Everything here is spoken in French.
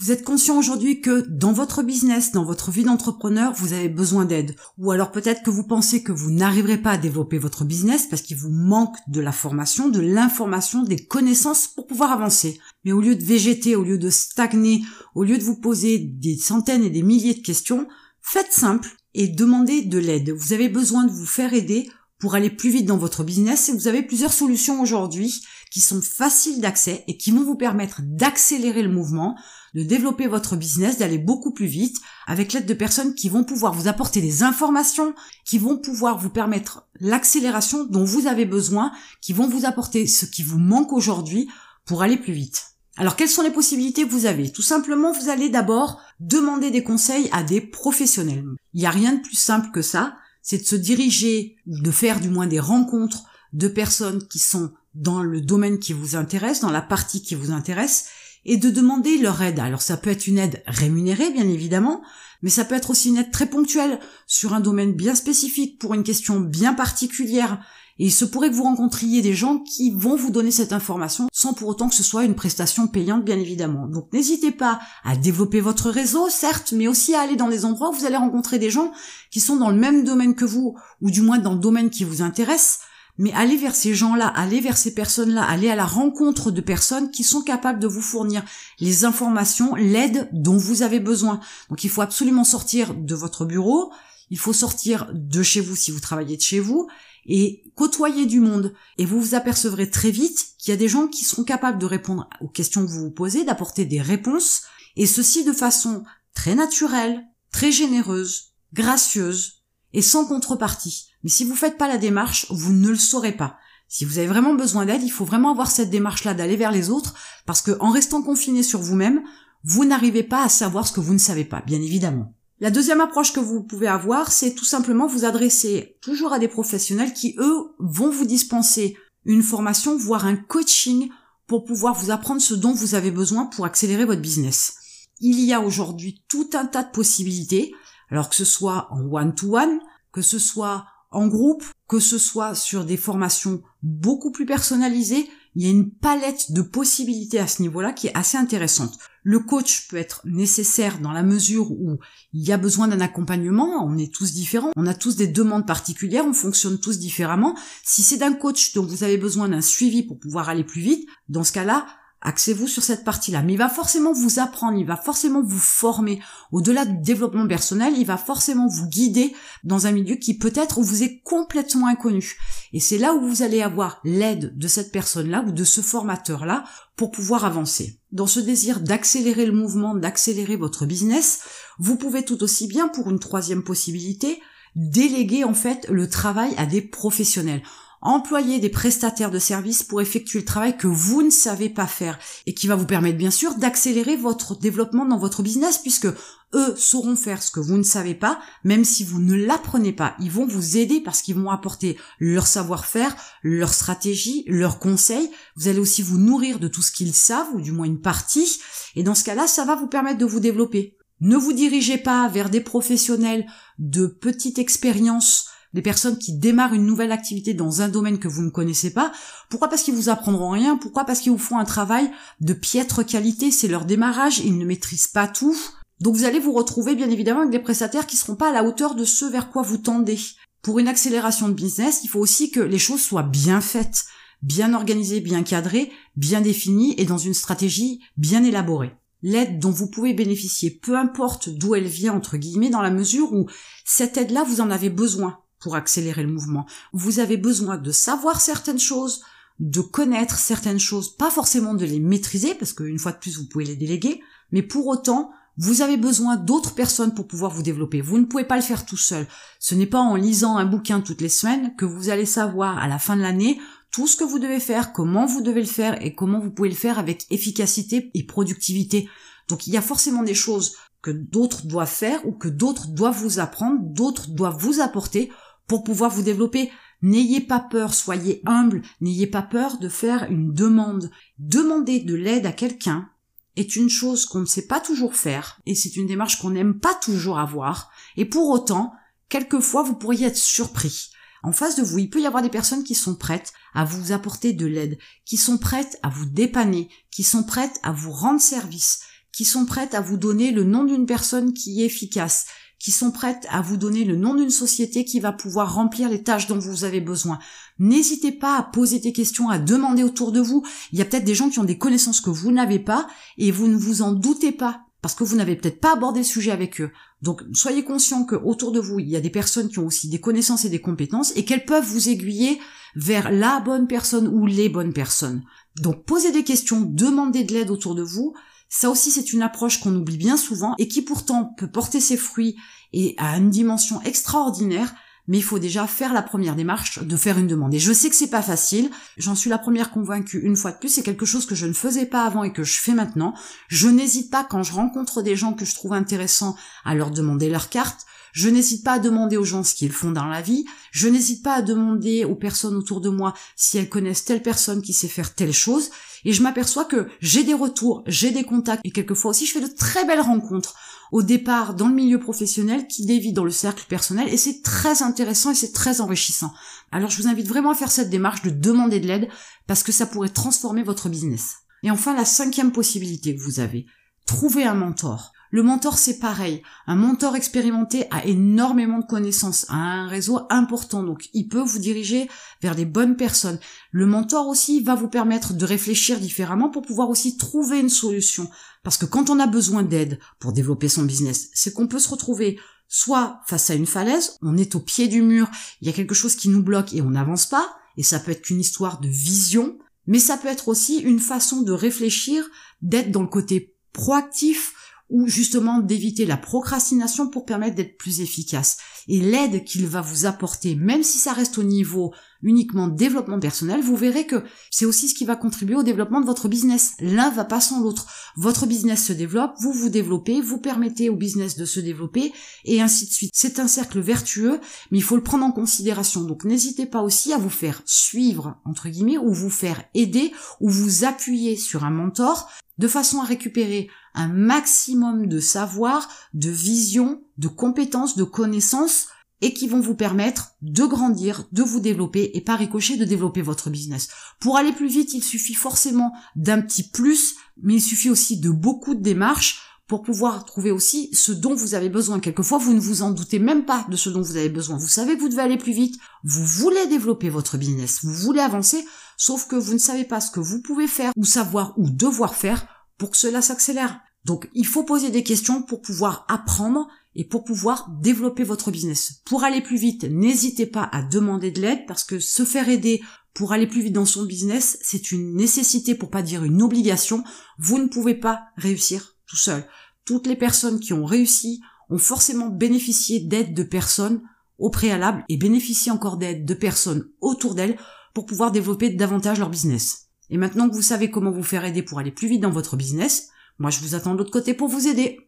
Vous êtes conscient aujourd'hui que dans votre business, dans votre vie d'entrepreneur, vous avez besoin d'aide. Ou alors peut-être que vous pensez que vous n'arriverez pas à développer votre business parce qu'il vous manque de la formation, de l'information, des connaissances pour pouvoir avancer. Mais au lieu de végéter, au lieu de stagner, au lieu de vous poser des centaines et des milliers de questions, faites simple et demandez de l'aide. Vous avez besoin de vous faire aider pour aller plus vite dans votre business et vous avez plusieurs solutions aujourd'hui qui sont faciles d'accès et qui vont vous permettre d'accélérer le mouvement, de développer votre business, d'aller beaucoup plus vite avec l'aide de personnes qui vont pouvoir vous apporter des informations, qui vont pouvoir vous permettre l'accélération dont vous avez besoin, qui vont vous apporter ce qui vous manque aujourd'hui pour aller plus vite. Alors quelles sont les possibilités que vous avez? Tout simplement, vous allez d'abord demander des conseils à des professionnels. Il n'y a rien de plus simple que ça, c'est de se diriger ou de faire du moins des rencontres de personnes qui sont dans le domaine qui vous intéresse, dans la partie qui vous intéresse, et de demander leur aide. Alors ça peut être une aide rémunérée, bien évidemment, mais ça peut être aussi une aide très ponctuelle sur un domaine bien spécifique, pour une question bien particulière. Et il se pourrait que vous rencontriez des gens qui vont vous donner cette information sans pour autant que ce soit une prestation payante, bien évidemment. Donc n'hésitez pas à développer votre réseau, certes, mais aussi à aller dans des endroits où vous allez rencontrer des gens qui sont dans le même domaine que vous, ou du moins dans le domaine qui vous intéresse, mais allez vers ces gens-là, allez vers ces personnes-là, allez à la rencontre de personnes qui sont capables de vous fournir les informations, l'aide dont vous avez besoin. Donc il faut absolument sortir de votre bureau, il faut sortir de chez vous si vous travaillez de chez vous et côtoyer du monde. Et vous vous apercevrez très vite qu'il y a des gens qui seront capables de répondre aux questions que vous vous posez, d'apporter des réponses, et ceci de façon très naturelle, très généreuse, gracieuse et sans contrepartie. Mais si vous faites pas la démarche, vous ne le saurez pas. Si vous avez vraiment besoin d'aide, il faut vraiment avoir cette démarche-là d'aller vers les autres, parce que en restant confiné sur vous-même, vous n'arrivez pas à savoir ce que vous ne savez pas, bien évidemment. La deuxième approche que vous pouvez avoir, c'est tout simplement vous adresser toujours à des professionnels qui, eux, vont vous dispenser une formation, voire un coaching pour pouvoir vous apprendre ce dont vous avez besoin pour accélérer votre business. Il y a aujourd'hui tout un tas de possibilités, alors que ce soit en one-to-one, que ce soit en groupe, que ce soit sur des formations beaucoup plus personnalisées, il y a une palette de possibilités à ce niveau-là qui est assez intéressante. Le coach peut être nécessaire dans la mesure où il y a besoin d'un accompagnement, on est tous différents, on a tous des demandes particulières, on fonctionne tous différemment. Si c'est d'un coach dont vous avez besoin d'un suivi pour pouvoir aller plus vite, dans ce cas-là, Axez-vous sur cette partie-là. Mais il va forcément vous apprendre, il va forcément vous former. Au-delà du développement personnel, il va forcément vous guider dans un milieu qui peut-être vous est complètement inconnu. Et c'est là où vous allez avoir l'aide de cette personne-là ou de ce formateur-là pour pouvoir avancer. Dans ce désir d'accélérer le mouvement, d'accélérer votre business, vous pouvez tout aussi bien, pour une troisième possibilité, déléguer en fait le travail à des professionnels employer des prestataires de services pour effectuer le travail que vous ne savez pas faire et qui va vous permettre bien sûr d'accélérer votre développement dans votre business puisque eux sauront faire ce que vous ne savez pas, même si vous ne l'apprenez pas. Ils vont vous aider parce qu'ils vont apporter leur savoir-faire, leur stratégie, leurs conseils. Vous allez aussi vous nourrir de tout ce qu'ils savent, ou du moins une partie. Et dans ce cas-là, ça va vous permettre de vous développer. Ne vous dirigez pas vers des professionnels de petite expérience des personnes qui démarrent une nouvelle activité dans un domaine que vous ne connaissez pas. Pourquoi Parce qu'ils vous apprendront rien. Pourquoi Parce qu'ils vous font un travail de piètre qualité. C'est leur démarrage. Ils ne maîtrisent pas tout. Donc vous allez vous retrouver bien évidemment avec des prestataires qui seront pas à la hauteur de ce vers quoi vous tendez. Pour une accélération de business, il faut aussi que les choses soient bien faites, bien organisées, bien cadrées, bien définies et dans une stratégie bien élaborée. L'aide dont vous pouvez bénéficier, peu importe d'où elle vient entre guillemets, dans la mesure où cette aide-là, vous en avez besoin pour accélérer le mouvement. Vous avez besoin de savoir certaines choses, de connaître certaines choses, pas forcément de les maîtriser, parce qu'une fois de plus, vous pouvez les déléguer, mais pour autant, vous avez besoin d'autres personnes pour pouvoir vous développer. Vous ne pouvez pas le faire tout seul. Ce n'est pas en lisant un bouquin toutes les semaines que vous allez savoir à la fin de l'année tout ce que vous devez faire, comment vous devez le faire et comment vous pouvez le faire avec efficacité et productivité. Donc il y a forcément des choses que d'autres doivent faire ou que d'autres doivent vous apprendre, d'autres doivent vous apporter pour pouvoir vous développer. N'ayez pas peur, soyez humble, n'ayez pas peur de faire une demande. Demander de l'aide à quelqu'un est une chose qu'on ne sait pas toujours faire, et c'est une démarche qu'on n'aime pas toujours avoir, et pour autant, quelquefois vous pourriez être surpris. En face de vous, il peut y avoir des personnes qui sont prêtes à vous apporter de l'aide, qui sont prêtes à vous dépanner, qui sont prêtes à vous rendre service, qui sont prêtes à vous donner le nom d'une personne qui est efficace, qui sont prêtes à vous donner le nom d'une société qui va pouvoir remplir les tâches dont vous avez besoin. N'hésitez pas à poser des questions, à demander autour de vous. Il y a peut-être des gens qui ont des connaissances que vous n'avez pas et vous ne vous en doutez pas parce que vous n'avez peut-être pas abordé le sujet avec eux. Donc soyez conscient que autour de vous, il y a des personnes qui ont aussi des connaissances et des compétences et qu'elles peuvent vous aiguiller vers la bonne personne ou les bonnes personnes. Donc posez des questions, demandez de l'aide autour de vous. Ça aussi, c'est une approche qu'on oublie bien souvent et qui pourtant peut porter ses fruits et à une dimension extraordinaire mais il faut déjà faire la première démarche de faire une demande. Et je sais que c'est pas facile, j'en suis la première convaincue une fois de plus, c'est quelque chose que je ne faisais pas avant et que je fais maintenant. Je n'hésite pas quand je rencontre des gens que je trouve intéressants à leur demander leur carte. Je n'hésite pas à demander aux gens ce qu'ils font dans la vie. Je n'hésite pas à demander aux personnes autour de moi si elles connaissent telle personne qui sait faire telle chose. Et je m'aperçois que j'ai des retours, j'ai des contacts et quelquefois aussi je fais de très belles rencontres au départ dans le milieu professionnel qui dévie dans le cercle personnel et c'est très intéressant et c'est très enrichissant. Alors je vous invite vraiment à faire cette démarche de demander de l'aide parce que ça pourrait transformer votre business. Et enfin la cinquième possibilité que vous avez, trouver un mentor. Le mentor, c'est pareil. Un mentor expérimenté a énormément de connaissances, a un réseau important, donc il peut vous diriger vers les bonnes personnes. Le mentor aussi va vous permettre de réfléchir différemment pour pouvoir aussi trouver une solution. Parce que quand on a besoin d'aide pour développer son business, c'est qu'on peut se retrouver soit face à une falaise, on est au pied du mur, il y a quelque chose qui nous bloque et on n'avance pas, et ça peut être qu'une histoire de vision, mais ça peut être aussi une façon de réfléchir, d'être dans le côté proactif, ou justement d'éviter la procrastination pour permettre d'être plus efficace. Et l'aide qu'il va vous apporter, même si ça reste au niveau uniquement développement personnel, vous verrez que c'est aussi ce qui va contribuer au développement de votre business. L'un va pas sans l'autre. Votre business se développe, vous vous développez, vous permettez au business de se développer et ainsi de suite. C'est un cercle vertueux, mais il faut le prendre en considération. Donc n'hésitez pas aussi à vous faire suivre, entre guillemets, ou vous faire aider, ou vous appuyer sur un mentor de façon à récupérer un maximum de savoir, de vision, de compétences, de connaissances et qui vont vous permettre de grandir, de vous développer et par ricochet de développer votre business. Pour aller plus vite, il suffit forcément d'un petit plus, mais il suffit aussi de beaucoup de démarches pour pouvoir trouver aussi ce dont vous avez besoin. Quelquefois, vous ne vous en doutez même pas de ce dont vous avez besoin. Vous savez que vous devez aller plus vite, vous voulez développer votre business, vous voulez avancer, sauf que vous ne savez pas ce que vous pouvez faire ou savoir ou devoir faire pour que cela s'accélère. Donc il faut poser des questions pour pouvoir apprendre et pour pouvoir développer votre business. Pour aller plus vite, n'hésitez pas à demander de l'aide parce que se faire aider pour aller plus vite dans son business, c'est une nécessité pour pas dire une obligation. Vous ne pouvez pas réussir tout seul. Toutes les personnes qui ont réussi ont forcément bénéficié d'aide de personnes au préalable et bénéficient encore d'aide de personnes autour d'elles pour pouvoir développer davantage leur business. Et maintenant que vous savez comment vous faire aider pour aller plus vite dans votre business, moi je vous attends de l'autre côté pour vous aider.